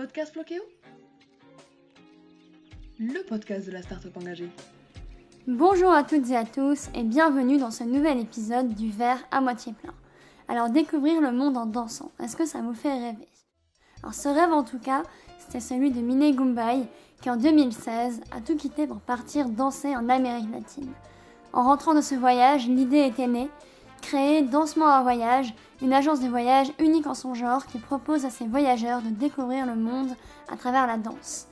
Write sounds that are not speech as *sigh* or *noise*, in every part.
Podcast Le podcast de la start-up engagée. Bonjour à toutes et à tous et bienvenue dans ce nouvel épisode du verre à moitié plein. Alors découvrir le monde en dansant, est-ce que ça vous fait rêver? Alors ce rêve en tout cas, c'était celui de Mine Gumbai qui en 2016 a tout quitté pour partir danser en Amérique latine. En rentrant de ce voyage, l'idée était née créer Dansement à voyage, une agence de voyage unique en son genre qui propose à ses voyageurs de découvrir le monde à travers la danse.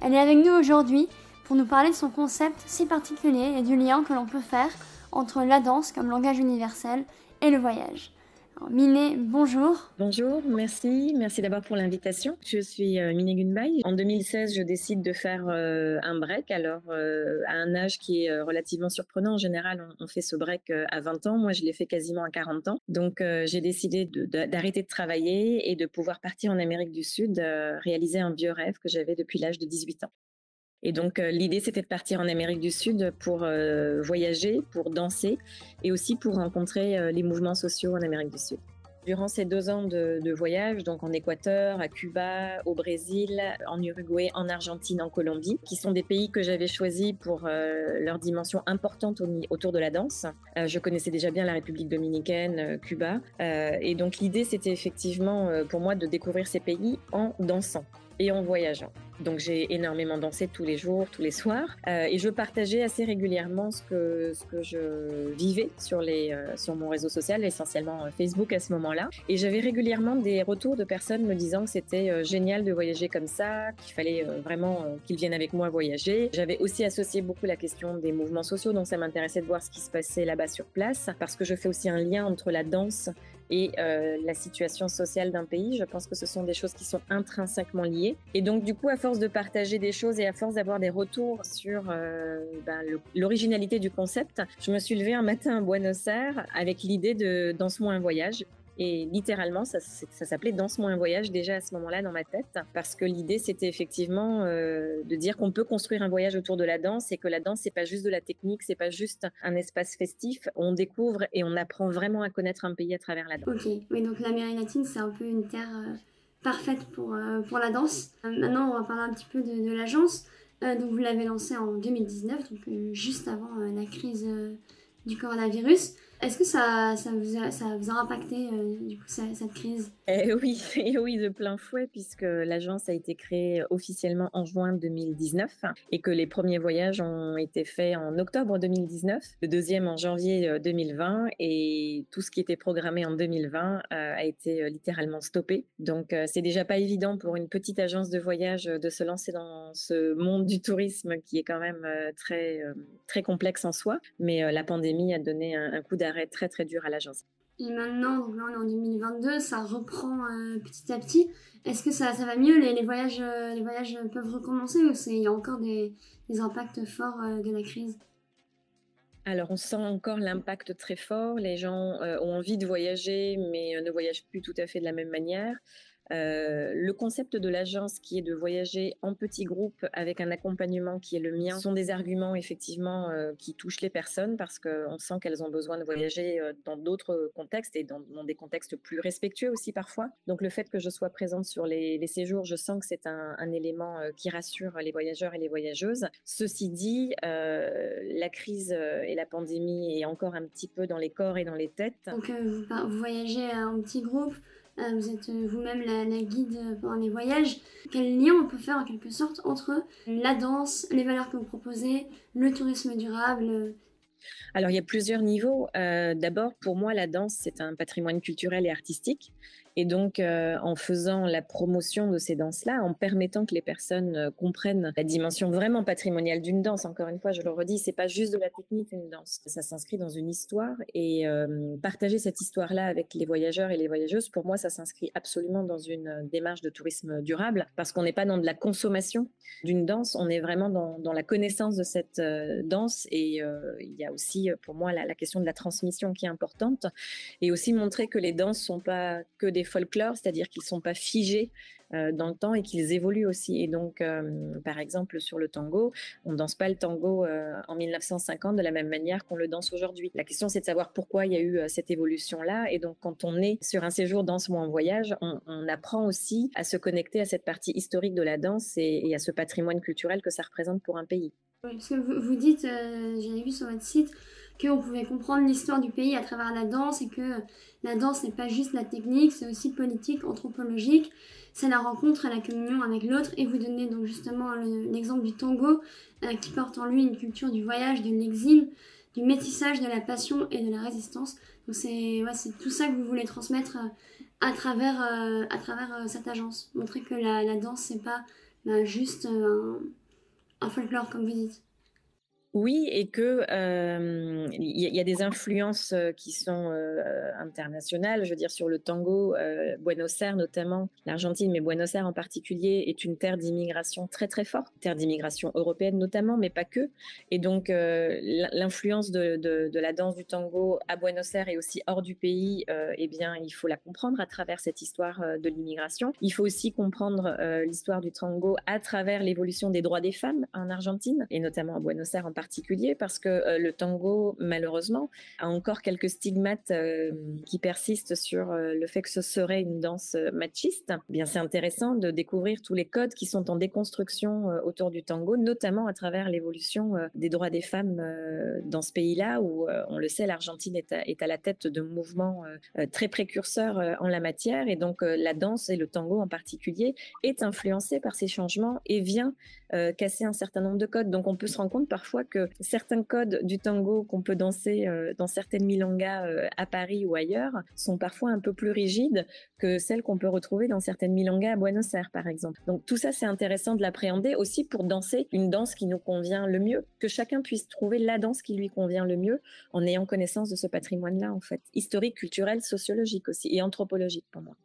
Elle est avec nous aujourd'hui pour nous parler de son concept si particulier et du lien que l'on peut faire entre la danse comme langage universel et le voyage. Miné, bonjour. Bonjour, merci. Merci d'abord pour l'invitation. Je suis euh, Miné Gunbay. En 2016, je décide de faire euh, un break. Alors, euh, à un âge qui est relativement surprenant, en général, on, fait ce break à 20 ans. Moi, je l'ai fait quasiment à 40 ans. Donc, j'ai décidé d'arrêter de, de, travailler et de pouvoir partir en Amérique du Sud, réaliser un vieux rêve que j'avais depuis l'âge de 18 ans. Et donc l'idée, c'était de partir en Amérique du Sud pour voyager, pour danser et aussi pour rencontrer les mouvements sociaux en Amérique du Sud. Durant ces deux ans de, voyage, donc en Équateur, à Cuba, au Brésil, en Uruguay, en Argentine, en Colombie, qui sont des pays que j'avais choisis pour leur dimension importante autour de la danse. je connaissais déjà bien la République dominicaine, Cuba, et donc l'idée c'était effectivement pour moi de découvrir ces pays en dansant et en voyageant. Donc j'ai énormément dansé tous les jours, tous les soirs, euh, et je partageais assez régulièrement ce que ce que je vivais sur les euh, sur mon réseau social, essentiellement euh, Facebook à ce moment-là. Et j'avais régulièrement des retours de personnes me disant que c'était génial de voyager comme ça, qu'il fallait vraiment qu'ils viennent avec moi voyager. J'avais aussi associé beaucoup la question des mouvements sociaux, donc ça m'intéressait de voir ce qui se passait là-bas sur place, parce que je fais aussi un lien entre la danse et euh, la situation sociale d'un pays. Je pense que ce sont des choses qui sont intrinsèquement liées. Et donc, du coup, à force de partager des choses et à force d'avoir des retours sur euh, ben, l'originalité du concept, je me suis levée un matin à Buenos Aires avec l'idée de Danse-moi un voyage. Et littéralement, ça, s'appelait Danse-moi un voyage déjà à ce moment-là dans ma tête, parce que l'idée c'était effectivement euh, de dire qu'on peut construire un voyage autour de la danse et que la danse c'est pas juste de la technique, c'est pas juste un espace festif. On découvre et on apprend vraiment à connaître un pays à travers la danse. Ok, oui donc l'Amérique latine c'est un peu une terre euh, parfaite pour euh, pour la danse. maintenant on va parler un petit peu de, de l'agence. donc vous l'avez lancée en 2019, donc juste avant la crise du coronavirus. Est-ce que ça, ça, vous a, ça vous a impacté, euh, cette crise? Eh Oui, *laughs* et oui, de plein fouet, puisque l'agence a été créée officiellement en juin 2019 et que les premiers voyages ont été faits en octobre 2019, le deuxième en janvier 2020 euh, et tout ce qui était programmé en 2020 euh, a été littéralement stoppé. Donc, c'est déjà pas évident pour une petite agence de voyage de se lancer dans ce monde du tourisme qui est quand même très, très complexe en soi, mais la pandémie a donné un, un coup d'arrêt très très dur à l'agence. Et maintenant, donc là on est en 2022, ça reprend euh, petit à petit. Est-ce que ça, ça va mieux? Les, les, voyages, euh, les voyages peuvent recommencer ou il y a encore des, des impacts forts euh, de la crise? Alors, on sent encore l'impact très fort. Les gens ont envie de voyager, mais ne voyagent plus tout à fait de la même manière. Euh, le concept de l'agence qui est de voyager en petits groupes avec un accompagnement qui est le mien sont des arguments effectivement euh, qui touchent les personnes parce qu'on sent qu'elles ont besoin de voyager euh, dans d'autres contextes et dans, des contextes plus respectueux aussi parfois. Donc le fait que je sois présente sur les, séjours, je sens que c'est un, élément qui rassure les voyageurs et les voyageuses. Ceci dit, la crise et la pandémie est encore un petit peu dans les corps et dans les têtes. Donc vous voyagez en petits groupes euh, vous êtes euh, vous-même la, guide pendant les voyages. Quel lien on peut faire en quelque sorte entre la danse, les valeurs que vous proposez, le tourisme durable alors, il y a plusieurs niveaux. Euh, d'abord, pour moi, la danse, c'est un patrimoine culturel et artistique. Et donc, euh, en faisant la promotion de ces danses-là, en permettant que les personnes euh, comprennent la dimension vraiment patrimoniale d'une danse, encore une fois, je le redis, c'est pas juste de la technique une danse, ça s'inscrit dans une histoire. Et partager cette histoire-là avec les voyageurs et les voyageuses, pour moi, ça s'inscrit absolument dans une démarche de tourisme durable, parce qu'on n'est pas dans de la consommation d'une danse, on est vraiment dans, dans la connaissance de cette danse. Et il y a aussi pour moi la, question de la transmission qui est importante et aussi montrer que les danses sont pas que des folklores, c'est-à-dire qu'ils sont pas figés euh, dans le temps et qu'ils évoluent aussi. Et donc, euh, par exemple, sur le tango, on ne danse pas le tango euh, en 1950 de la même manière qu'on le danse aujourd'hui. La question, c'est de savoir pourquoi il y a eu cette évolution-là. Et donc, quand on est sur un séjour danse-moi en voyage, on, apprend aussi à se connecter à cette partie historique de la danse et, à ce patrimoine culturel que ça représente pour un pays. Parce que vous, dites, j'avais vu sur votre site, qu'on pouvait comprendre l'histoire du pays à travers la danse et que la danse n'est pas juste la technique, c'est aussi politique, anthropologique, c'est la rencontre la communion avec l'autre et vous donnez donc justement l'exemple du tango euh, qui porte en lui une culture du voyage, de l'exil, du métissage, de la passion et de la résistance. Donc c'est tout ça que vous voulez transmettre euh, à travers, euh, cette agence. Montrer que la, la danse c'est pas bah, juste un, un folklore comme vous dites. Oui, et que il y, a des influences qui sont internationales. Je veux dire sur le tango, Buenos Aires notamment, l'Argentine, mais Buenos Aires en particulier est une terre d'immigration très très forte, terre d'immigration européenne notamment, mais pas que. Et donc l'influence de, de, la danse du tango à Buenos Aires et aussi hors du pays, eh bien il faut la comprendre à travers cette histoire de l'immigration. Il faut aussi comprendre l'histoire du tango à travers l'évolution des droits des femmes en Argentine et notamment à Buenos Aires en particulier parce que euh, le tango, malheureusement, a encore quelques stigmates euh, qui persistent sur euh, le fait que ce serait une danse machiste. Eh bien, c'est intéressant de découvrir tous les codes qui sont en déconstruction autour du tango, notamment à travers l'évolution des droits des femmes dans ce pays-là, où on le sait, l'Argentine est, à la tête de mouvements très précurseurs en la matière, et donc la danse et le tango en particulier est influencé par ces changements et vient casser un certain nombre de codes. Donc on peut se rendre compte parfois que certains codes du tango qu'on peut danser euh, dans certaines milangas euh, à Paris ou ailleurs sont parfois un peu plus rigides que celles qu'on peut retrouver dans certaines milangas à Buenos Aires, par exemple. Donc tout ça, c'est intéressant de l'appréhender aussi pour danser une danse qui nous convient le mieux, que chacun puisse trouver la danse qui lui convient le mieux en ayant connaissance de ce patrimoine-là, en fait, historique, culturel, sociologique aussi, et anthropologique pour moi.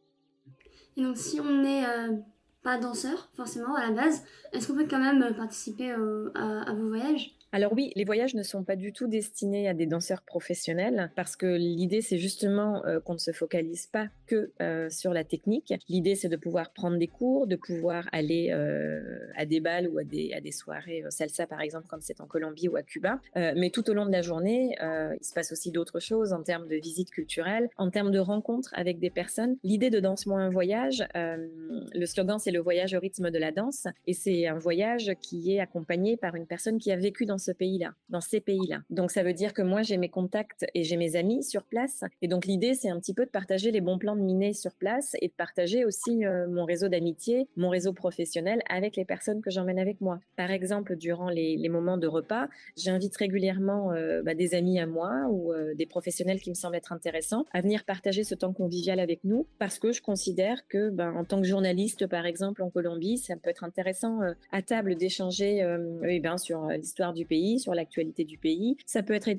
Et donc si on est euh, pas danseur, forcément, à la base, est-ce qu'on peut quand même participer à, vos voyages? Alors oui, les voyages ne sont pas du tout destinés à des danseurs professionnels parce que l'idée c'est justement euh, qu'on ne se focalise pas que euh, sur la technique. L'idée c'est de pouvoir prendre des cours, de pouvoir aller euh, à des balles ou à des, à des soirées salsa par exemple quand c'est en Colombie ou à Cuba. mais tout au long de la journée, il se passe aussi d'autres choses en termes de visites culturelles, en termes de rencontres avec des personnes. L'idée de Danse-moi un voyage, le slogan c'est le voyage au rythme de la danse et c'est un voyage qui est accompagné par une personne qui a vécu dans ce pays-là, dans ces pays-là. Donc ça veut dire que moi j'ai mes contacts et j'ai mes amis sur place. Et donc l'idée c'est un petit peu de partager les bons plans miné sur place et de partager aussi euh, mon réseau d'amitié, mon réseau professionnel avec les personnes que j'emmène avec moi. Par exemple, durant les, moments de repas, j'invite régulièrement euh, bah, des amis à moi ou euh, des professionnels qui me semblent être intéressants à venir partager ce temps convivial avec nous parce que je considère que ben, en tant que journaliste par exemple en Colombie, ça peut être intéressant à table d'échanger eh ben, sur l'histoire du pays, sur l'actualité du pays. Ça peut être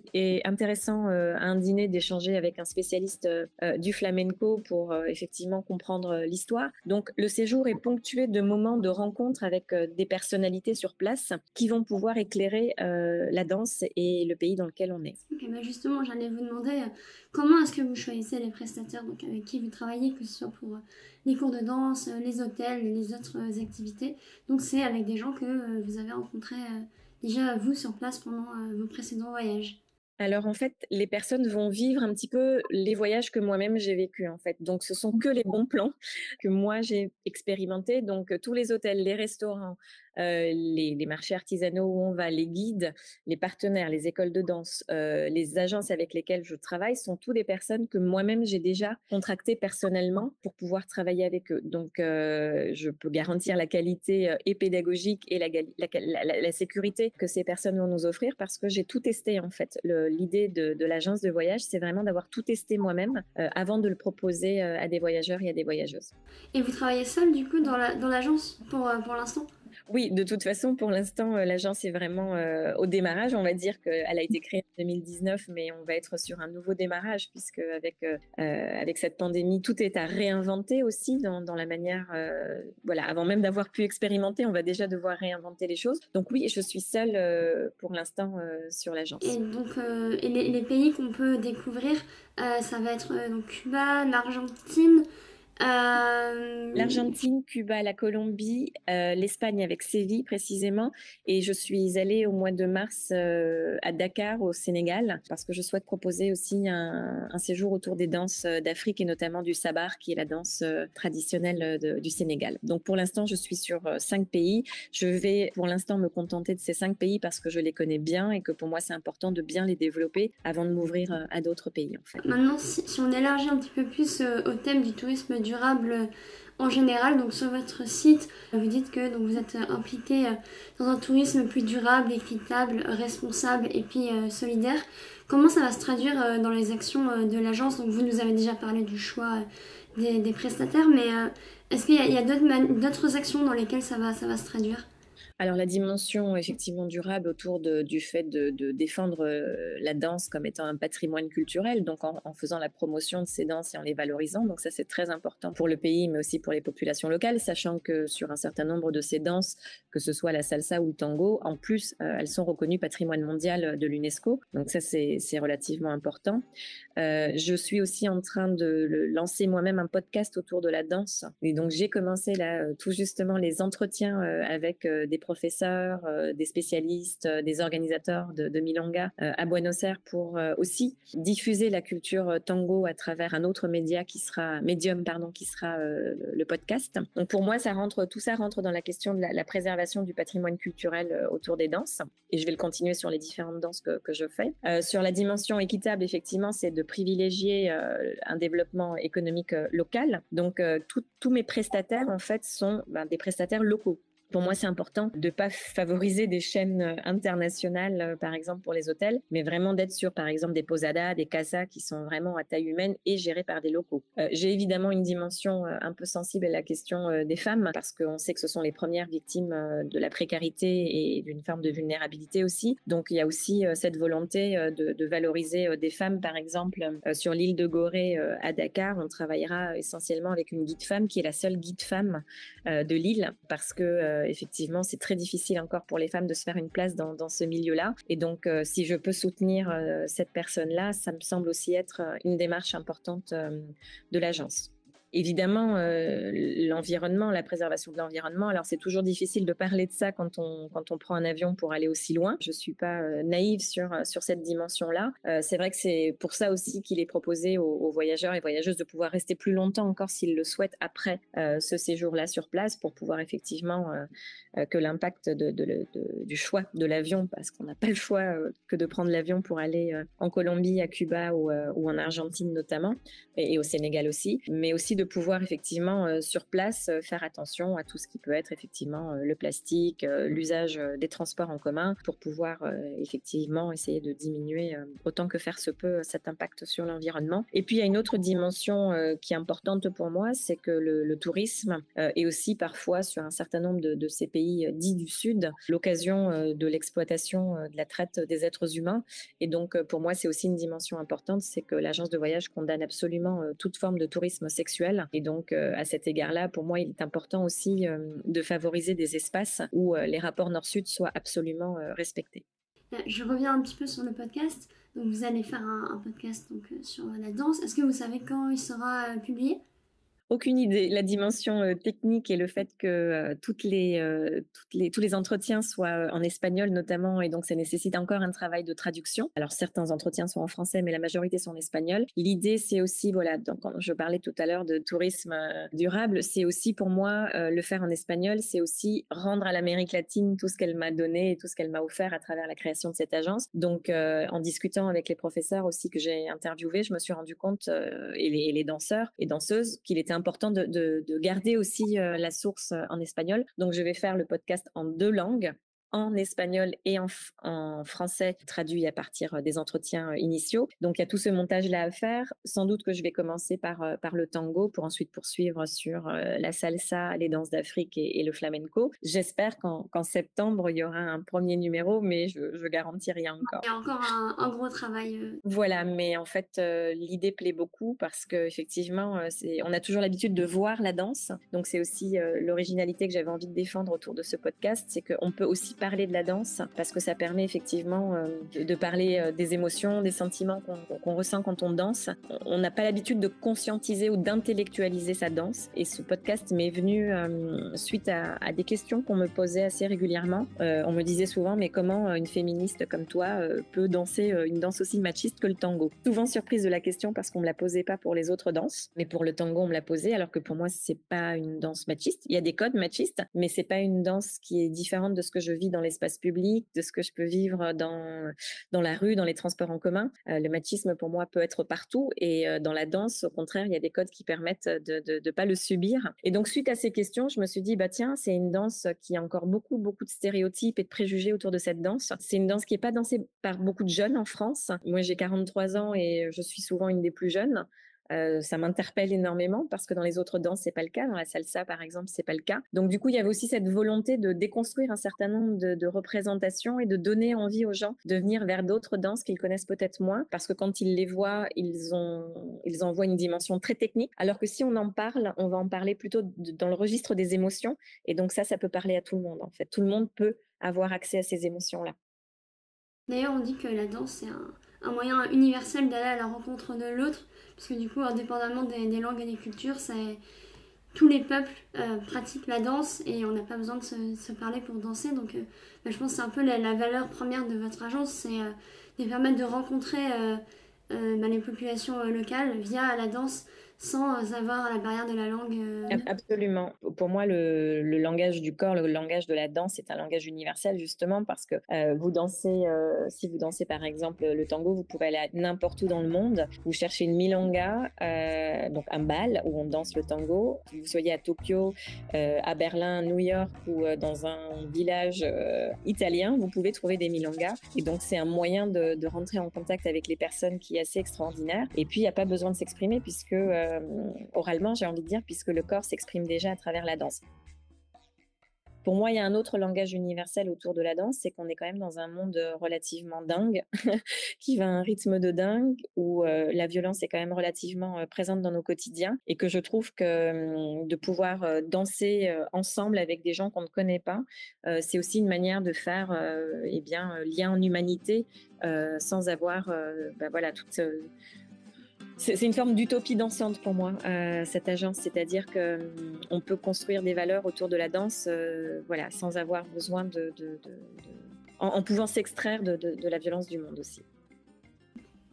intéressant à un dîner d'échanger avec un spécialiste du flamenco pour effectivement comprendre l'histoire. Donc le séjour est ponctué de moments de rencontres avec des personnalités sur place qui vont pouvoir éclairer la danse et le pays dans lequel on est. Bah, justement, j'allais vous demander comment est-ce que vous choisissez les prestataires donc avec qui vous travaillez, que ce soit pour les cours de danse, les hôtels, les autres activités? Donc c'est avec des gens que vous avez rencontrés déjà vous sur place pendant euh, vos précédents voyages alors en fait, les personnes vont vivre un petit peu les voyages que moi-même j'ai vécu en fait. Donc ce sont que les bons plans que moi j'ai expérimentés. Donc tous les hôtels, les restaurants, euh, les, marchés artisanaux où on va, les guides, les partenaires, les écoles de danse, euh, les agences avec lesquelles je travaille sont tous des personnes que moi-même j'ai déjà contractées personnellement pour pouvoir travailler avec eux. Donc, euh, je peux garantir la qualité et pédagogique et la, sécurité que ces personnes vont nous offrir parce que j'ai tout testé en fait. L'idée de, l'agence de voyage, c'est vraiment d'avoir tout testé moi-même avant de le proposer à des voyageurs et à des voyageuses. Et vous travaillez seul du coup dans l'agence pour l'instant? Oui, de toute façon, pour l'instant, euh, l'agence est vraiment euh, au démarrage. On va dire qu'elle a été créée en 2019, mais on va être sur un nouveau démarrage puisque avec euh, avec cette pandémie, tout est à réinventer aussi dans, dans la manière. voilà, avant même d'avoir pu expérimenter, on va déjà devoir réinventer les choses. Donc oui, je suis seule pour l'instant sur l'agence. Et donc, les, pays qu'on peut découvrir, ça va être Cuba, l'Argentine. Euh, L'Argentine, Cuba, la Colombie, euh, l'Espagne avec Séville précisément. Et je suis allée au mois de mars euh, à Dakar au Sénégal parce que je souhaite proposer aussi un, un séjour autour des danses d'Afrique et notamment du sabar qui est la danse traditionnelle de, du Sénégal. Donc pour l'instant, je suis sur cinq pays. Je vais pour l'instant me contenter de ces cinq pays parce que je les connais bien et que pour moi c'est important de bien les développer avant de m'ouvrir à d'autres pays. En fait. Maintenant, si, si, on élargit un petit peu plus au thème du tourisme du durable en général. Donc sur votre site, vous dites que vous êtes impliqué euh, dans un tourisme plus durable, équitable, responsable et puis euh, solidaire. Comment ça va se traduire euh, dans les actions de l'agence? Donc vous nous avez déjà parlé du choix des, prestataires, mais est-ce qu'il y a, a d'autres actions dans lesquelles ça va, ça va se traduire? Alors la dimension effectivement durable autour du fait de, défendre euh, la danse comme étant un patrimoine culturel, donc en, faisant la promotion de ces danses et en les valorisant. Donc ça c'est très important pour le pays, mais aussi pour les populations locales, sachant que sur un certain nombre de ces danses, que ce soit la salsa ou le tango, en plus euh, elles sont reconnues patrimoine mondial de l'UNESCO. Donc ça c'est relativement important. Euh, je suis aussi en train de lancer moi-même un podcast autour de la danse. Et donc j'ai commencé là tout justement les entretiens avec des professeurs, euh, des spécialistes, euh, des organisateurs de, de Milonga euh, à Buenos Aires pour aussi diffuser la culture tango à travers un autre média qui sera médium pardon qui sera le podcast. Donc pour moi ça rentre tout ça rentre dans la question de la, préservation du patrimoine culturel autour des danses et je vais le continuer sur les différentes danses que, je fais. sur la dimension équitable effectivement c'est de privilégier un développement économique local. Donc tous mes prestataires en fait sont ben, des prestataires locaux pour moi, c'est important de pas favoriser des chaînes euh, internationales, euh, par exemple pour les hôtels, mais vraiment d'être sur, par exemple, des posadas, des casas qui sont vraiment à taille humaine et gérés par des locaux. Euh, j'ai évidemment une dimension un peu sensible à la question des femmes parce qu'on sait que ce sont les premières victimes de la précarité et d'une forme de vulnérabilité aussi. Donc, il y a aussi cette volonté de, de valoriser des femmes, par exemple, sur l'île de Gorée à Dakar. On travaillera essentiellement avec une guide femme qui est la seule guide femme de l'île parce que effectivement, c'est très difficile encore pour les femmes de se faire une place dans, ce milieu-là. Et donc, euh, si je peux soutenir euh, cette personne-là, ça me semble aussi être une démarche importante de l'agence. Évidemment, euh, l'environnement, la préservation de l'environnement. Alors, c'est toujours difficile de parler de ça quand on quand on prend un avion pour aller aussi loin. Je suis pas euh, naïve sur sur cette dimension-là. Euh, c'est vrai que c'est pour ça aussi qu'il est proposé aux, voyageurs et voyageuses de pouvoir rester plus longtemps encore s'ils le souhaitent après ce séjour-là sur place pour pouvoir effectivement que l'impact de, de, du choix de l'avion, parce qu'on n'a pas le choix que de prendre l'avion pour aller en Colombie, à Cuba ou, ou en Argentine notamment, et, et, au Sénégal aussi, mais aussi de pouvoir effectivement euh, sur place euh, faire attention à tout ce qui peut être effectivement euh, le plastique, l'usage des transports en commun pour pouvoir effectivement essayer de diminuer autant que faire se peut cet impact sur l'environnement. Et puis il y a une autre dimension qui est importante pour moi, c'est que le, tourisme est aussi parfois sur un certain nombre de, de ces pays dits du Sud l'occasion de l'exploitation de la traite des êtres humains. Et donc pour moi c'est aussi une dimension importante, c'est que l'agence de voyage condamne absolument toute forme de tourisme sexuel et donc, euh, à cet égard-là, pour moi, il est important aussi euh, de favoriser des espaces où euh, les rapports nord-sud soient absolument respectés. Je reviens un petit peu sur le podcast. Donc, vous allez faire un, un podcast donc, sur la danse. Est-ce que vous savez quand il sera publié? Aucune idée. La dimension technique et le fait que euh, toutes les, euh, toutes les, tous les entretiens soient en espagnol notamment, et donc ça nécessite encore un travail de traduction. Alors certains entretiens sont en français, mais la majorité sont en espagnol. L'idée, c'est aussi, voilà, donc quand je parlais tout à l'heure de tourisme durable, c'est aussi pour moi le faire en espagnol, c'est aussi rendre à l'Amérique latine tout ce qu'elle m'a donné et tout ce qu'elle m'a offert à travers la création de cette agence. Donc en discutant avec les professeurs aussi que j'ai interviewés, je me suis rendu compte, et les, et, les, danseurs et danseuses, qu'il était important de, de, de garder aussi euh, la source euh, en espagnol. Donc, je vais faire le podcast en deux langues en espagnol et en, en, français, traduit à partir des entretiens initiaux. Donc il y a tout ce montage-là à faire. Sans doute que je vais commencer par, par le tango pour ensuite poursuivre sur la salsa, les danses d'Afrique et, le flamenco. J'espère qu'en septembre, il y aura un premier numéro, mais je, je garantis rien encore. Il y a encore un, un gros travail. Voilà, mais en fait, l'idée plaît beaucoup parce qu'effectivement, on a toujours l'habitude de voir la danse. Donc c'est aussi l'originalité que j'avais envie de défendre autour de ce podcast, c'est qu'on peut aussi parler de la danse parce que ça permet effectivement euh, de, parler euh, des émotions, des sentiments qu'on ressent quand on danse. On n'a pas l'habitude de conscientiser ou d'intellectualiser sa danse et ce podcast m'est venu euh, suite à, des questions qu'on me posait assez régulièrement. on me disait souvent mais comment une féministe comme toi peut danser une danse aussi machiste que le tango? Souvent surprise de la question parce qu'on me la posait pas pour les autres danses, mais pour le tango on me l'a posé alors que pour moi c'est pas une danse machiste. Il y a des codes machistes, mais c'est pas une danse qui est différente de ce que je vis dans l'espace public, de ce que je peux vivre dans, dans la rue, dans les transports en commun. Euh, le machisme, pour moi, peut être partout. Et euh, dans la danse, au contraire, il y a des codes qui permettent de ne pas le subir. Et donc, suite à ces questions, je me suis dit, bah tiens, c'est une danse qui a encore beaucoup, beaucoup de stéréotypes et de préjugés autour de cette danse. C'est une danse qui n'est pas dansée par beaucoup de jeunes en France. Moi, j'ai 43 ans et je suis souvent une des plus jeunes. Euh, ça m'interpelle énormément parce que dans les autres danses, c'est pas le cas. Dans la salsa, par exemple, c'est pas le cas. Donc, du coup, il y avait aussi cette volonté de déconstruire un certain nombre de, représentations et de donner envie aux gens de venir vers d'autres danses qu'ils connaissent peut-être moins parce que quand ils les voient, ils en voient une dimension très technique. Alors que si on en parle, on va en parler plutôt dans le registre des émotions. Et donc, ça, ça peut parler à tout le monde, en fait. Tout le monde peut avoir accès à ces émotions-là. D'ailleurs, on dit que la danse, c'est un, un moyen universel d'aller à la rencontre de l'autre parce que du coup, indépendamment des, langues et des cultures, tous les peuples euh, pratiquent la danse et on n'a pas besoin de se, parler pour danser. Donc, euh, bah, je pense que c'est un peu la, valeur première de votre agence, c'est euh, de permettre de rencontrer bah, les populations locales via la danse sans avoir la barrière de la langue. Euh. Absolument. Pour moi, le, langage du corps, le langage de la danse est un langage universel justement parce que euh, vous dansez, euh, si vous dansez par exemple le tango, vous pouvez aller n'importe où dans le monde. Vous cherchez une milonga, donc un bal où on danse le tango. Que vous soyez à Tokyo, à Berlin, New York ou dans un village italien, vous pouvez trouver des milongas. Et donc c'est un moyen de, de, rentrer en contact avec les personnes qui est assez extraordinaire. Et puis il n'y a pas besoin de s'exprimer puisque euh, oralement, j'ai envie de dire, puisque le corps s'exprime déjà à travers la danse. Pour moi, il y a un autre langage universel autour de la danse, c'est qu'on est quand même dans un monde relativement dingue, *laughs* qui va à un rythme de dingue, où euh, la violence est quand même relativement euh, présente dans nos quotidiens, et que je trouve que hum, de pouvoir danser ensemble avec des gens qu'on ne connaît pas, c'est aussi une manière de faire, eh bien, lien en humanité, sans avoir, bah, voilà, toute c'est une forme d'utopie dansante pour moi, euh, cette agence. C'est-à-dire qu'on hum, peut construire des valeurs autour de la danse euh, voilà, sans avoir besoin de. en, pouvant s'extraire de, la violence du monde aussi.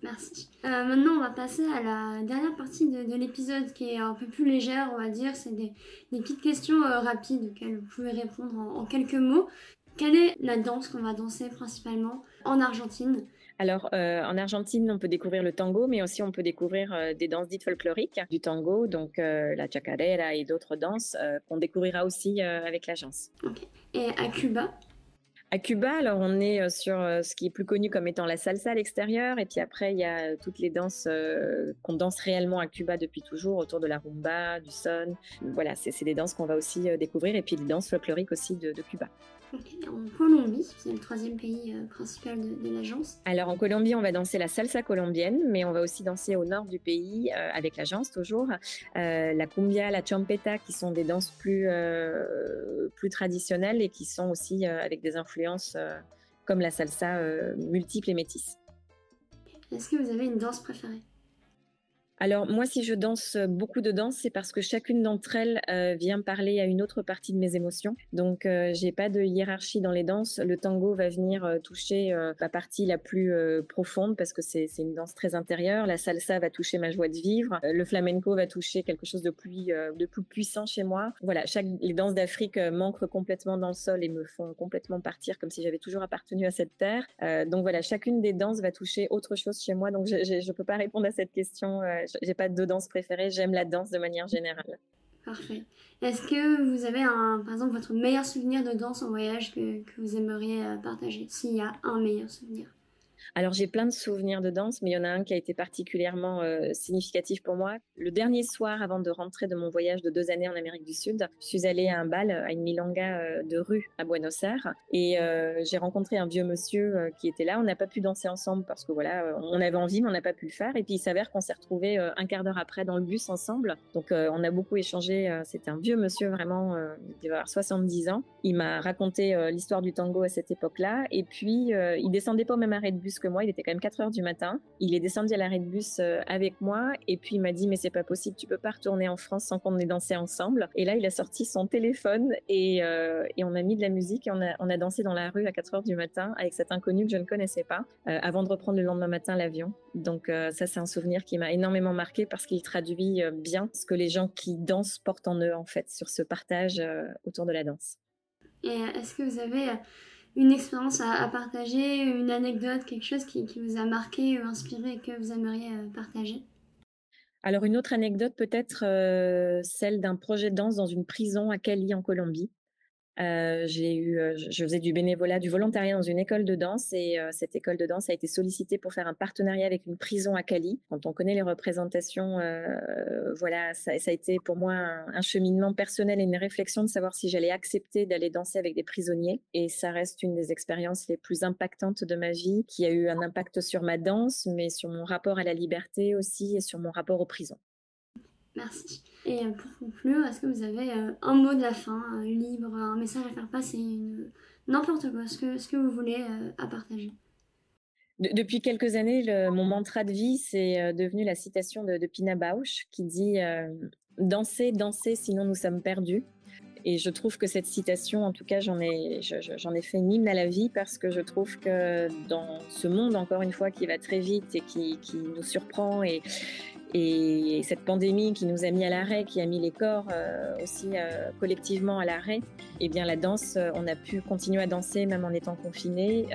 Merci. Euh, maintenant, on va passer à la dernière partie de, l'épisode qui est un peu plus légère, on va dire. C'est des, petites questions rapides auxquelles vous pouvez répondre en quelques mots. Quelle est la danse qu'on va danser principalement en Argentine? Alors, euh, en Argentine, on peut découvrir le tango, mais aussi on peut découvrir euh, des danses dites folkloriques du tango, donc euh, la chacarera et d'autres danses qu'on découvrira aussi avec l'agence. Et à Cuba? À Cuba, alors on est sur ce qui est plus connu comme étant la salsa à l'extérieur, et puis après il y a toutes les danses qu'on danse réellement à Cuba depuis toujours, autour de la rumba, du son. Voilà, c'est des danses qu'on va aussi découvrir, et puis les danses folkloriques aussi de Cuba en Colombie, c'est le troisième pays euh, principal de, l'agence. Alors en Colombie, on va danser la salsa colombienne, mais on va aussi danser au nord du pays euh, avec l'agence toujours euh, la cumbia, la champeta, qui sont des danses plus plus traditionnelles et qui sont aussi avec des influences comme la salsa multiples et métisses. Est-ce que vous avez une danse préférée? Alors moi, si je danse beaucoup de danse, c'est parce que chacune d'entre elles euh, vient parler à une autre partie de mes émotions. Donc euh, j'ai pas de hiérarchie dans les danses. Le tango va venir euh, toucher la partie la plus profonde parce que c'est une danse très intérieure. La salsa va toucher ma joie de vivre. le flamenco va toucher quelque chose de plus de plus puissant chez moi. Voilà, chaque les danses d'Afrique manquent complètement dans le sol et me font complètement partir comme si j'avais toujours appartenu à cette terre. donc voilà, chacune des danses va toucher autre chose chez moi. Donc je, je, je peux pas répondre à cette question j'ai pas de danse préférée, j'aime la danse de manière générale. Parfait. Est-ce que vous avez un, par exemple, votre meilleur souvenir de danse en voyage que, que vous aimeriez euh, partager, s'il y a un meilleur souvenir alors j'ai plein de souvenirs de danse, mais il y en a un qui a été particulièrement euh, significatif pour moi. Le dernier soir avant de rentrer de mon voyage de deux années en Amérique du Sud, je suis allée à un bal, à une milanga euh, de rue à Buenos Aires, et euh, j'ai rencontré un vieux monsieur qui était là. On n'a pas pu danser ensemble parce que voilà, on avait envie, mais on n'a pas pu le faire. Et puis il s'avère qu'on s'est retrouvés un quart d'heure après dans le bus ensemble. Donc on a beaucoup échangé. C'était un vieux monsieur vraiment, il devait avoir 70 ans. Il m'a raconté l'histoire du tango à cette époque-là, et puis il descendait pas au même arrêt de bus que moi. Il était quand même 4 heures du matin. Il est descendu à l'arrêt de bus euh, avec moi et puis il m'a dit mais c'est pas possible, tu peux pas retourner en France sans qu'on ait dansé ensemble. Et là il a sorti son téléphone et, euh, on a mis de la musique et on a, on a, dansé dans la rue à 4 heures du matin avec cet inconnu que je ne connaissais pas euh, avant de reprendre le lendemain matin l'avion. Donc ça c'est un souvenir qui m'a énormément marqué parce qu'il traduit bien ce que les gens qui dansent portent en eux en fait sur ce partage autour de la danse. Et est-ce que vous avez une expérience à, partager, une anecdote, quelque chose qui, vous a marqué ou inspiré et que vous aimeriez euh, partager? Alors une autre anecdote peut-être euh, celle d'un projet de danse dans une prison à Cali en Colombie. Euh, j'ai eu, euh, je faisais du bénévolat, du volontariat dans une école de danse et euh, cette école de danse a été sollicitée pour faire un partenariat avec une prison à Cali. Quand on connaît les représentations, voilà, ça, ça, a été pour moi un, cheminement personnel et une réflexion de savoir si j'allais accepter d'aller danser avec des prisonniers. Et ça reste une des expériences les plus impactantes de ma vie, qui a eu un impact sur ma danse, mais sur mon rapport à la liberté aussi et sur mon rapport aux prisons. Merci. Et euh, pour conclure, est-ce que vous avez euh, un mot de la fin, un livre, un message à faire passer, n'importe quoi, ce que, ce que vous voulez euh, à partager? Depuis quelques années, mon mantra de vie, c'est devenu la citation de, Pina Bausch qui dit Danser, danser, sinon nous sommes perdus. Et je trouve que cette citation, en tout cas, j'en ai, j'en ai fait une hymne à la vie parce que je trouve que dans ce monde, encore une fois, qui va très vite et qui, qui nous surprend et, et cette pandémie qui nous a mis à l'arrêt, qui a mis les corps euh, aussi euh, collectivement à l'arrêt, eh bien la danse, euh, on a pu continuer à danser même en étant confinés,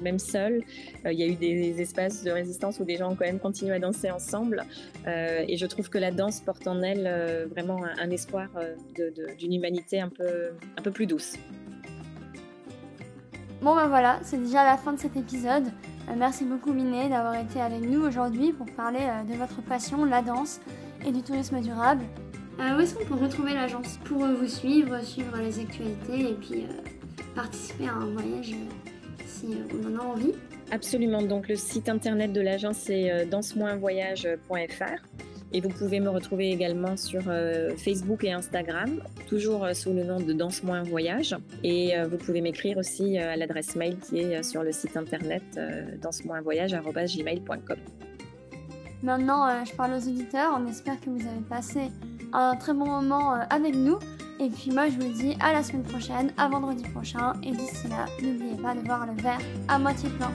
même seul. Il y a eu des, espaces de résistance où des gens ont quand même continué à danser ensemble. et je trouve que la danse porte en elle vraiment un, espoir d'une humanité un peu, un peu plus douce. Bon ben voilà, c'est déjà la fin de cet épisode. Euh, merci beaucoup Miné d'avoir été avec nous aujourd'hui pour parler euh, de votre passion, la danse et du tourisme durable. Euh, où est-ce qu'on peut retrouver l'agence pour vous suivre, suivre les actualités et puis participer à un voyage si on en a envie? Absolument, donc le site internet de l'agence est danse-voyage.fr. Et vous pouvez me retrouver également sur euh, Facebook et Instagram, toujours euh, sous le nom de Danse Moins Voyage. Et euh, vous pouvez m'écrire aussi à l'adresse mail qui est sur le site internet dansemoinvoyage.gmail.com. Maintenant, je parle aux auditeurs. On espère que vous avez passé un très bon moment avec nous. Et puis moi, je vous dis à la semaine prochaine, à vendredi prochain. Et d'ici là, n'oubliez pas de voir le verre à moitié plein.